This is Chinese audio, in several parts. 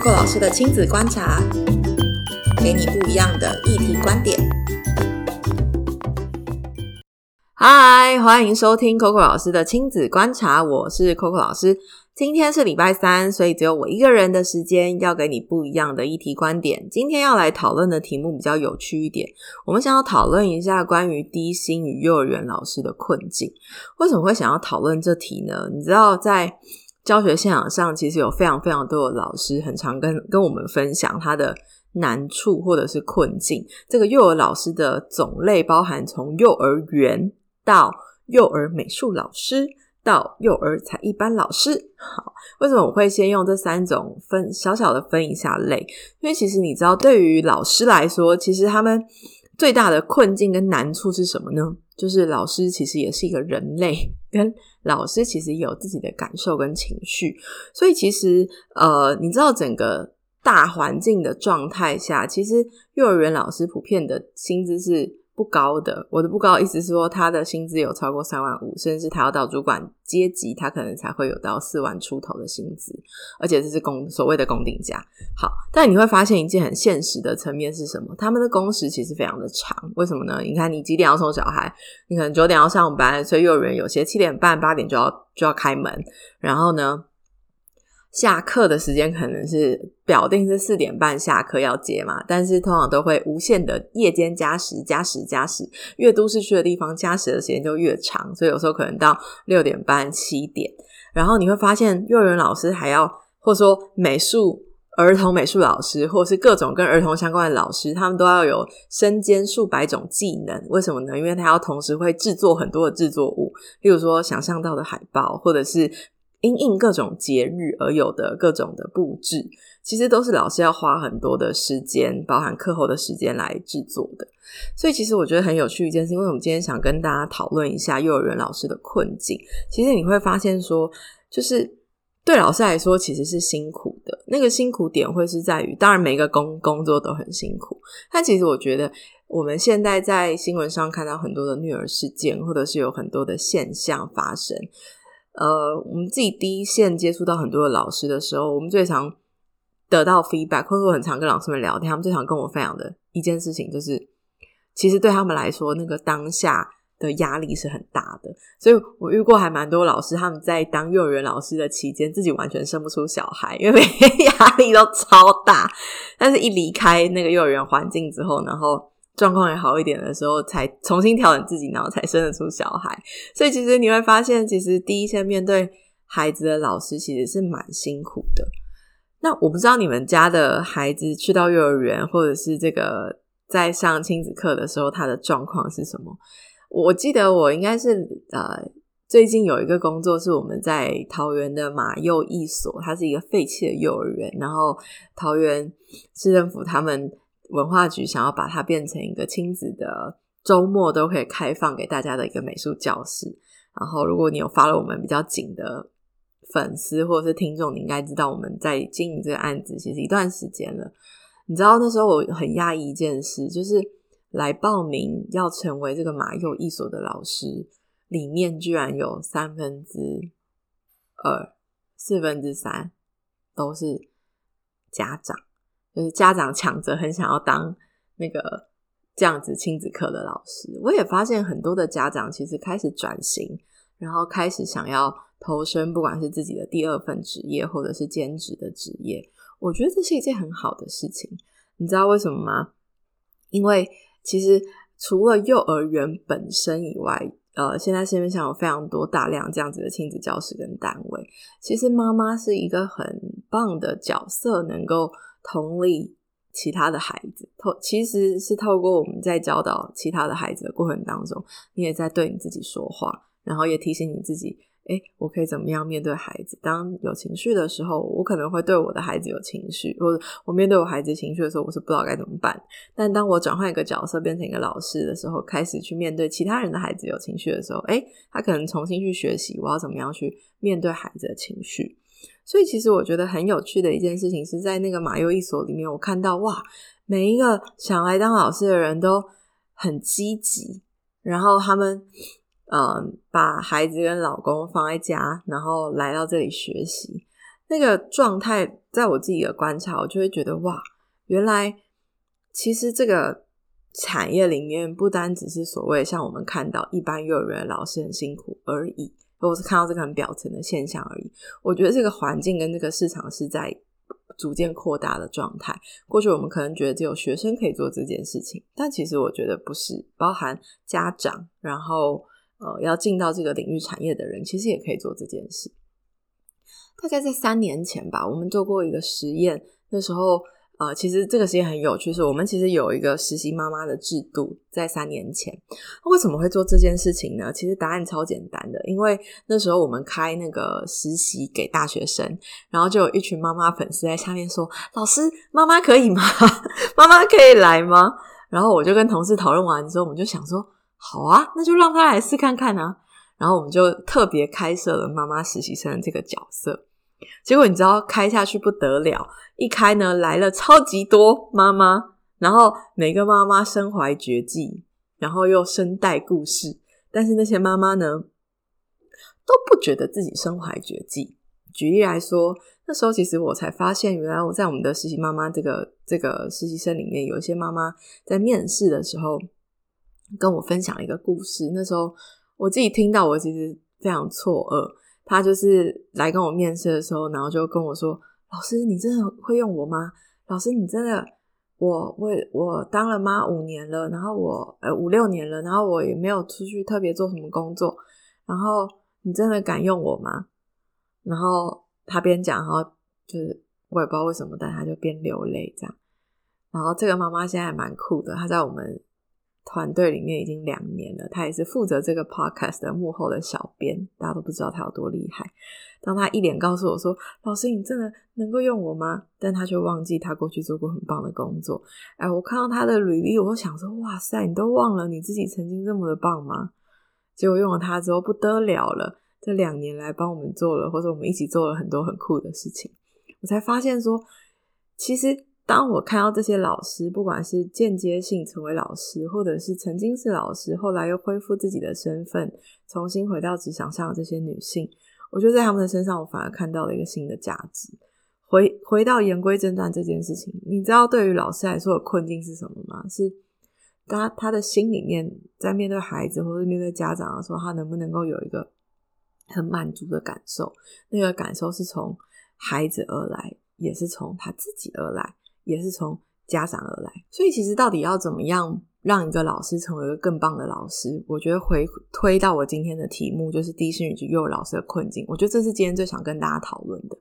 Coco 老师的亲子观察，给你不一样的议题观点。嗨，欢迎收听 Coco 老师的亲子观察，我是 Coco 老师。今天是礼拜三，所以只有我一个人的时间，要给你不一样的议题观点。今天要来讨论的题目比较有趣一点，我们想要讨论一下关于低薪与幼儿园老师的困境。为什么会想要讨论这题呢？你知道在教学现场上，其实有非常非常多的老师，很常跟跟我们分享他的难处或者是困境。这个幼儿老师的种类包含从幼儿园到幼儿美术老师到幼儿才艺班老师。好，为什么我会先用这三种分小小的分一下类？因为其实你知道，对于老师来说，其实他们最大的困境跟难处是什么呢？就是老师其实也是一个人类，跟老师其实有自己的感受跟情绪，所以其实呃，你知道整个大环境的状态下，其实幼儿园老师普遍的薪资是。不高的，我的不高意思是说，他的薪资有超过三万五，甚至他要到主管阶级，他可能才会有到四万出头的薪资，而且这是工所谓的工定价。好，但你会发现一件很现实的层面是什么？他们的工时其实非常的长，为什么呢？你看，你几点要送小孩？你可能九点要上班，所以幼儿园有些七点半、八点就要就要开门，然后呢？下课的时间可能是表定是四点半下课要接嘛，但是通常都会无限的夜间加时、加时、加时，越都市区的地方加时的时间就越长，所以有时候可能到六点半、七点。然后你会发现，幼儿园老师还要，或者说美术儿童美术老师，或者是各种跟儿童相关的老师，他们都要有身兼数百种技能。为什么呢？因为他要同时会制作很多的制作物，例如说想象到的海报，或者是。因应各种节日而有的各种的布置，其实都是老师要花很多的时间，包含课后的时间来制作的。所以，其实我觉得很有趣一件事，因为我们今天想跟大家讨论一下幼儿园老师的困境。其实你会发现，说就是对老师来说，其实是辛苦的。那个辛苦点会是在于，当然每个工工作都很辛苦，但其实我觉得我们现在在新闻上看到很多的虐儿事件，或者是有很多的现象发生。呃，我们自己第一线接触到很多的老师的时候，我们最常得到 feedback，或者我很常跟老师们聊天，他们最常跟我分享的一件事情就是，其实对他们来说，那个当下的压力是很大的。所以我遇过还蛮多老师，他们在当幼儿园老师的期间，自己完全生不出小孩，因为 压力都超大。但是一离开那个幼儿园环境之后，然后。状况也好一点的时候，才重新调整自己，然后才生得出小孩。所以其实你会发现，其实第一线面对孩子的老师其实是蛮辛苦的。那我不知道你们家的孩子去到幼儿园，或者是这个在上亲子课的时候，他的状况是什么？我记得我应该是呃，最近有一个工作是我们在桃园的马幼一所，它是一个废弃的幼儿园，然后桃园市政府他们。文化局想要把它变成一个亲子的周末都可以开放给大家的一个美术教室。然后，如果你有发了我们比较紧的粉丝或者是听众，你应该知道我们在经营这个案子其实一段时间了。你知道那时候我很讶异一件事，就是来报名要成为这个马幼艺所的老师，里面居然有三分之二、四分之三都是家长。就是家长抢着很想要当那个这样子亲子课的老师，我也发现很多的家长其实开始转型，然后开始想要投身，不管是自己的第二份职业或者是兼职的职业。我觉得这是一件很好的事情。你知道为什么吗？因为其实除了幼儿园本身以外，呃，现在市面上有非常多大量这样子的亲子教室跟单位。其实妈妈是一个很棒的角色，能够。同理其他的孩子，透其实是透过我们在教导其他的孩子的过程当中，你也在对你自己说话，然后也提醒你自己：哎，我可以怎么样面对孩子？当有情绪的时候，我可能会对我的孩子有情绪，或者我面对我孩子情绪的时候，我是不知道该怎么办。但当我转换一个角色，变成一个老师的时候，开始去面对其他人的孩子有情绪的时候，哎，他可能重新去学习我要怎么样去面对孩子的情绪。所以，其实我觉得很有趣的一件事情是在那个马优一所里面，我看到哇，每一个想来当老师的人都很积极，然后他们嗯把孩子跟老公放在家，然后来到这里学习。那个状态，在我自己的观察，我就会觉得哇，原来其实这个产业里面不单只是所谓像我们看到一般幼儿园老师很辛苦而已，或是看到这个很表层的现象而已。我觉得这个环境跟这个市场是在逐渐扩大的状态。过去我们可能觉得只有学生可以做这件事情，但其实我觉得不是，包含家长，然后呃要进到这个领域产业的人，其实也可以做这件事。大概在三年前吧，我们做过一个实验。那时候，呃，其实这个实验很有趣，是我们其实有一个实习妈妈的制度。在三年前，为什么会做这件事情呢？其实答案超简单的，因为那时候我们开那个实习给大学生，然后就有一群妈妈粉丝在下面说：“老师，妈妈可以吗？妈妈可以来吗？”然后我就跟同事讨论完之后，我们就想说：“好啊，那就让他来试看看啊。”然后我们就特别开设了妈妈实习生这个角色。结果你知道开下去不得了，一开呢来了超级多妈妈，然后每个妈妈身怀绝技，然后又身带故事，但是那些妈妈呢都不觉得自己身怀绝技。举例来说，那时候其实我才发现，原来我在我们的实习妈妈这个这个实习生里面，有一些妈妈在面试的时候跟我分享了一个故事。那时候我自己听到，我其实非常错愕。他就是来跟我面试的时候，然后就跟我说：“老师，你真的会用我吗？老师，你真的，我我我当了妈五年了，然后我呃五六年了，然后我也没有出去特别做什么工作，然后你真的敢用我吗？”然后他边讲，然后就是我也不知道为什么，但他就边流泪这样。然后这个妈妈现在蛮酷的，她在我们。团队里面已经两年了，他也是负责这个 podcast 的幕后的小编，大家都不知道他有多厉害。当他一脸告诉我说：“老师，你真的能够用我吗？”但他却忘记他过去做过很棒的工作。哎，我看到他的履历，我想说：“哇塞，你都忘了你自己曾经这么的棒吗？”结果用了他之后不得了了，这两年来帮我们做了，或者我们一起做了很多很酷的事情，我才发现说，其实。当我看到这些老师，不管是间接性成为老师，或者是曾经是老师，后来又恢复自己的身份，重新回到职场上的这些女性，我觉得在他们的身上，我反而看到了一个新的价值。回回到言归正传这件事情，你知道对于老师来说的困境是什么吗？是他他的心里面在面对孩子或者面对家长的时候，他能不能够有一个很满足的感受？那个感受是从孩子而来，也是从他自己而来。也是从家长而来，所以其实到底要怎么样让一个老师成为一个更棒的老师？我觉得回推到我今天的题目，就是低薪女及幼儿老师的困境。我觉得这是今天最想跟大家讨论的，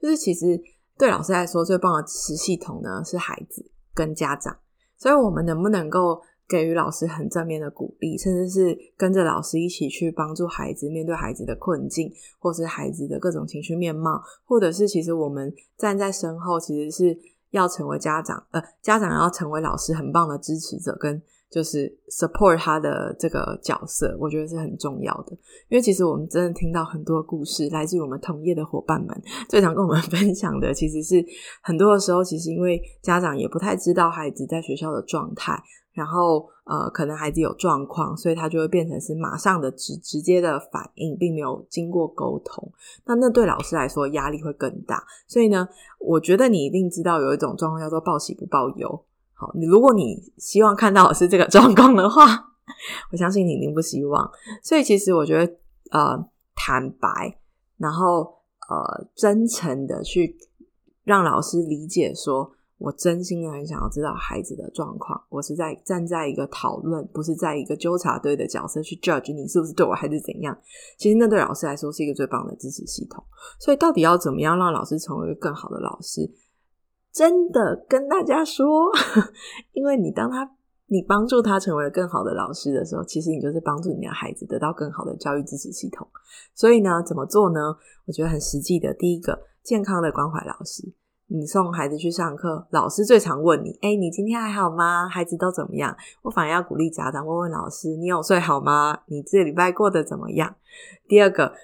就是其实对老师来说最棒的支持系统呢是孩子跟家长，所以我们能不能够给予老师很正面的鼓励，甚至是跟着老师一起去帮助孩子面对孩子的困境，或是孩子的各种情绪面貌，或者是其实我们站在身后，其实是。要成为家长，呃，家长要成为老师很棒的支持者，跟就是 support 他的这个角色，我觉得是很重要的。因为其实我们真的听到很多故事，来自于我们同业的伙伴们，最常跟我们 分享的，其实是很多的时候，其实因为家长也不太知道孩子在学校的状态。然后，呃，可能孩子有状况，所以他就会变成是马上的直直接的反应，并没有经过沟通。那那对老师来说压力会更大。所以呢，我觉得你一定知道有一种状况叫做报喜不报忧。好，你如果你希望看到的是这个状况的话，我相信你一定不希望。所以其实我觉得，呃，坦白，然后呃，真诚的去让老师理解说。我真心的很想要知道孩子的状况，我是在站在一个讨论，不是在一个纠察队的角色去 judge 你是不是对我孩子怎样。其实那对老师来说是一个最棒的支持系统。所以到底要怎么样让老师成为一个更好的老师？真的跟大家说，因为你当他你帮助他成为更好的老师的时候，其实你就是帮助你的孩子得到更好的教育支持系统。所以呢，怎么做呢？我觉得很实际的，第一个，健康的关怀老师。你送孩子去上课，老师最常问你：“哎，你今天还好吗？孩子都怎么样？”我反而要鼓励家长问问老师：“你有睡好吗？你这礼拜过得怎么样？”第二个，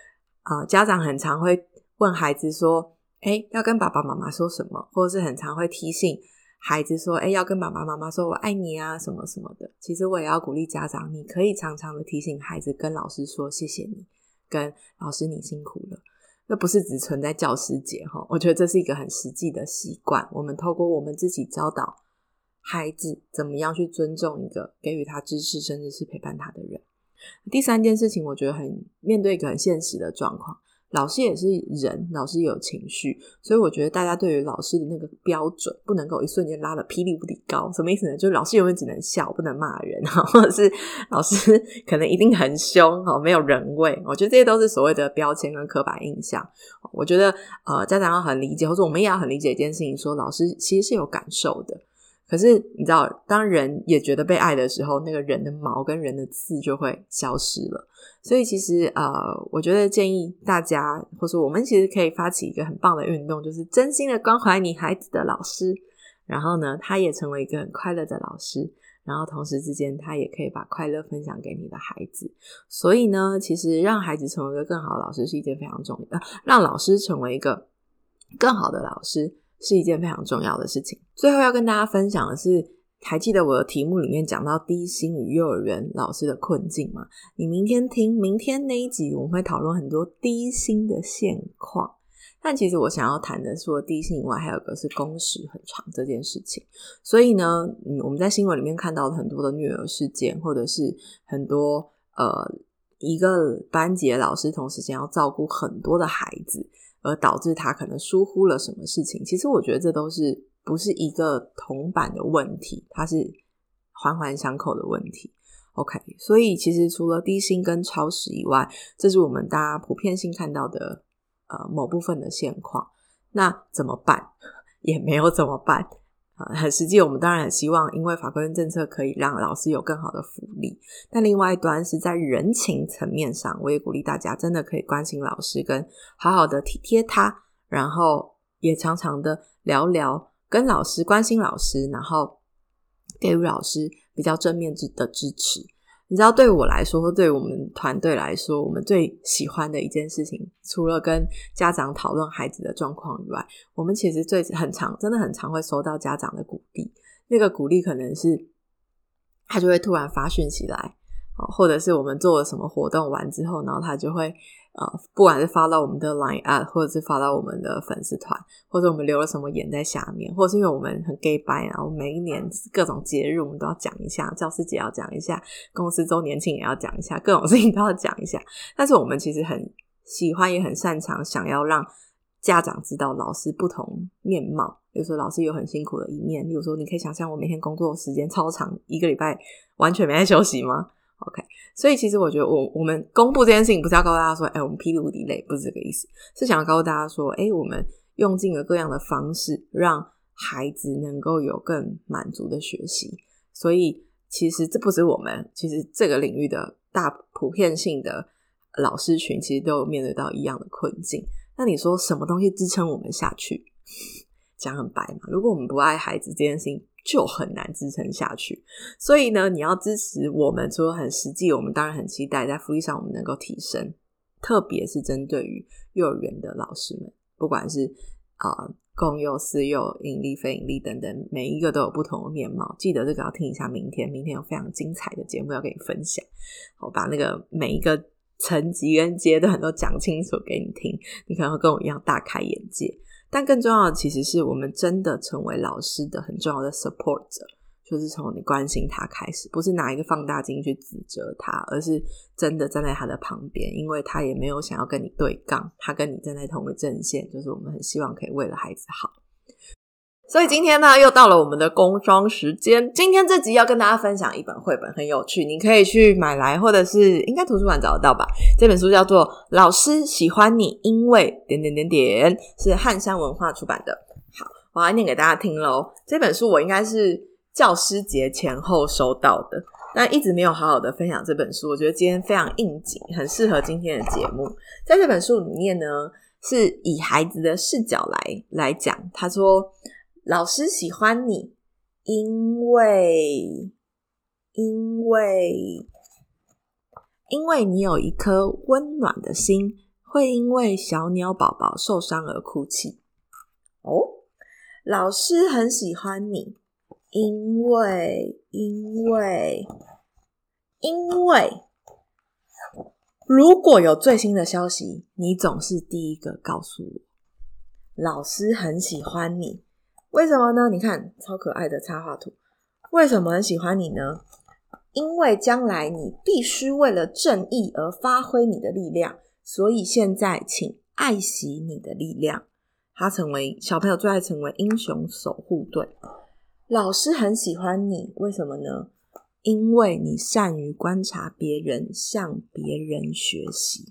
啊，家长很常会问孩子说：“哎，要跟爸爸妈妈说什么？”或者是很常会提醒孩子说：“哎，要跟爸爸妈妈说我爱你啊，什么什么的。”其实我也要鼓励家长，你可以常常的提醒孩子跟老师说：“谢谢你，跟老师你辛苦了。”那不是只存在教师节哈，我觉得这是一个很实际的习惯。我们透过我们自己教导孩子怎么样去尊重一个给予他知识甚至是陪伴他的人。第三件事情，我觉得很面对一个很现实的状况。老师也是人，老师也有情绪，所以我觉得大家对于老师的那个标准不能够一瞬间拉的霹雳无敌高。什么意思呢？就是老师永远只能笑，不能骂人，或者是老师 可能一定很凶，哦，没有人味。我觉得这些都是所谓的标签跟刻板印象。我觉得呃，家长要很理解，或者我们也要很理解一件事情，说老师其实是有感受的。可是你知道，当人也觉得被爱的时候，那个人的毛跟人的刺就会消失了。所以其实呃，我觉得建议大家，或者我们其实可以发起一个很棒的运动，就是真心的关怀你孩子的老师。然后呢，他也成为一个很快乐的老师。然后同时之间，他也可以把快乐分享给你的孩子。所以呢，其实让孩子成为一个更好的老师是一件非常重要的，让老师成为一个更好的老师。是一件非常重要的事情。最后要跟大家分享的是，还记得我的题目里面讲到低薪与幼儿园老师的困境吗？你明天听明天那一集，我们会讨论很多低薪的现况。但其实我想要谈的，除了低薪以外，还有个是工时很长这件事情。所以呢，嗯，我们在新闻里面看到很多的虐儿事件，或者是很多呃，一个班级的老师同时间要照顾很多的孩子。而导致他可能疏忽了什么事情？其实我觉得这都是不是一个铜板的问题，它是环环相扣的问题。OK，所以其实除了低薪跟超时以外，这是我们大家普遍性看到的呃某部分的现况。那怎么办？也没有怎么办。很实际，我们当然很希望，因为法规跟政策可以让老师有更好的福利。但另外一端是在人情层面上，我也鼓励大家真的可以关心老师，跟好好的体贴他，然后也常常的聊聊，跟老师关心老师，然后给予老师比较正面的支持。你知道，对我来说，或对我们团队来说，我们最喜欢的一件事情，除了跟家长讨论孩子的状况以外，我们其实最很常，真的很常会收到家长的鼓励。那个鼓励可能是他就会突然发讯息来，或者是我们做了什么活动完之后，然后他就会。呃，不管是发到我们的 Line App，或者是发到我们的粉丝团，或者我们留了什么言在下面，或者是因为我们很 gay 白啊，我每一年各种节日我们都要讲一下，教师节要讲一下，公司周年庆也要讲一下，各种事情都要讲一下。但是我们其实很喜欢，也很擅长，想要让家长知道老师不同面貌。比如说，老师有很辛苦的一面，例如说，你可以想象我每天工作时间超长，一个礼拜完全没在休息吗？OK，所以其实我觉得，我我们公布这件事情，不是要告诉大家说，哎，我们霹雳无敌累，不是这个意思，是想要告诉大家说，哎，我们用尽了各样的方式，让孩子能够有更满足的学习。所以其实这不是我们，其实这个领域的大普遍性的老师群，其实都有面对到一样的困境。那你说什么东西支撑我们下去？讲很白嘛，如果我们不爱孩子这件事情。就很难支撑下去，所以呢，你要支持我们，除了很实际，我们当然很期待在福利上我们能够提升，特别是针对于幼儿园的老师们，不管是啊公幼、私幼、盈利、非盈利等等，每一个都有不同的面貌。记得这个要听一下，明天明天有非常精彩的节目要跟你分享，我把那个每一个层级跟阶段都讲清楚给你听，你可能会跟我一样大开眼界。但更重要的，其实是我们真的成为老师的很重要的 support 者，就是从你关心他开始，不是拿一个放大镜去指责他，而是真的站在他的旁边，因为他也没有想要跟你对杠，他跟你站在同个阵线，就是我们很希望可以为了孩子好。所以今天呢，又到了我们的工装时间。今天这集要跟大家分享一本绘本，很有趣，你可以去买来，或者是应该图书馆找得到吧。这本书叫做《老师喜欢你，因为点点点点》，是汉山文化出版的。好，我要念给大家听喽。这本书我应该是教师节前后收到的，但一直没有好好的分享这本书。我觉得今天非常应景，很适合今天的节目。在这本书里面呢，是以孩子的视角来来讲，他说。老师喜欢你，因为因为因为你有一颗温暖的心，会因为小鸟宝宝受伤而哭泣。哦，老师很喜欢你，因为因为因为如果有最新的消息，你总是第一个告诉我。老师很喜欢你，为什么呢？你看，超可爱的插画图。为什么很喜欢你呢？因为将来你必须为了正义而发挥你的力量，所以现在请爱惜你的力量。他成为小朋友最爱成为英雄守护队。老师很喜欢你，为什么呢？因为你善于观察别人，向别人学习。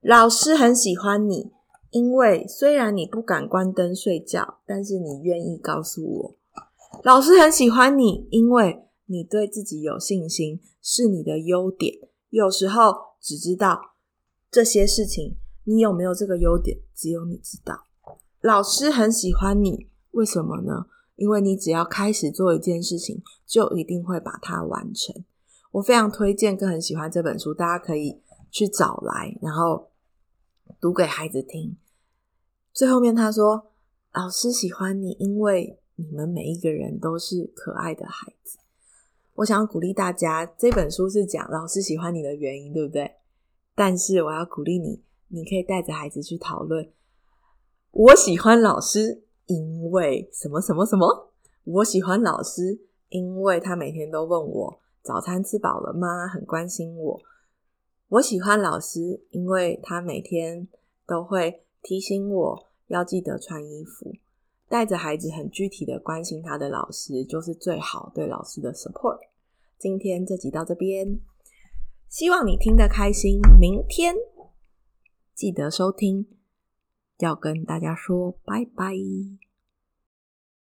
老师很喜欢你。因为虽然你不敢关灯睡觉，但是你愿意告诉我，老师很喜欢你，因为你对自己有信心，是你的优点。有时候只知道这些事情，你有没有这个优点，只有你知道。老师很喜欢你，为什么呢？因为你只要开始做一件事情，就一定会把它完成。我非常推荐，更很喜欢这本书，大家可以去找来，然后读给孩子听。最后面他说：“老师喜欢你，因为你们每一个人都是可爱的孩子。”我想要鼓励大家，这本书是讲老师喜欢你的原因，对不对？但是我要鼓励你，你可以带着孩子去讨论：我喜欢老师，因为什么什么什么？我喜欢老师，因为他每天都问我早餐吃饱了吗？很关心我。我喜欢老师，因为他每天都会。提醒我要记得穿衣服，带着孩子很具体的关心他的老师，就是最好对老师的 support。今天这集到这边，希望你听得开心。明天记得收听，要跟大家说拜拜。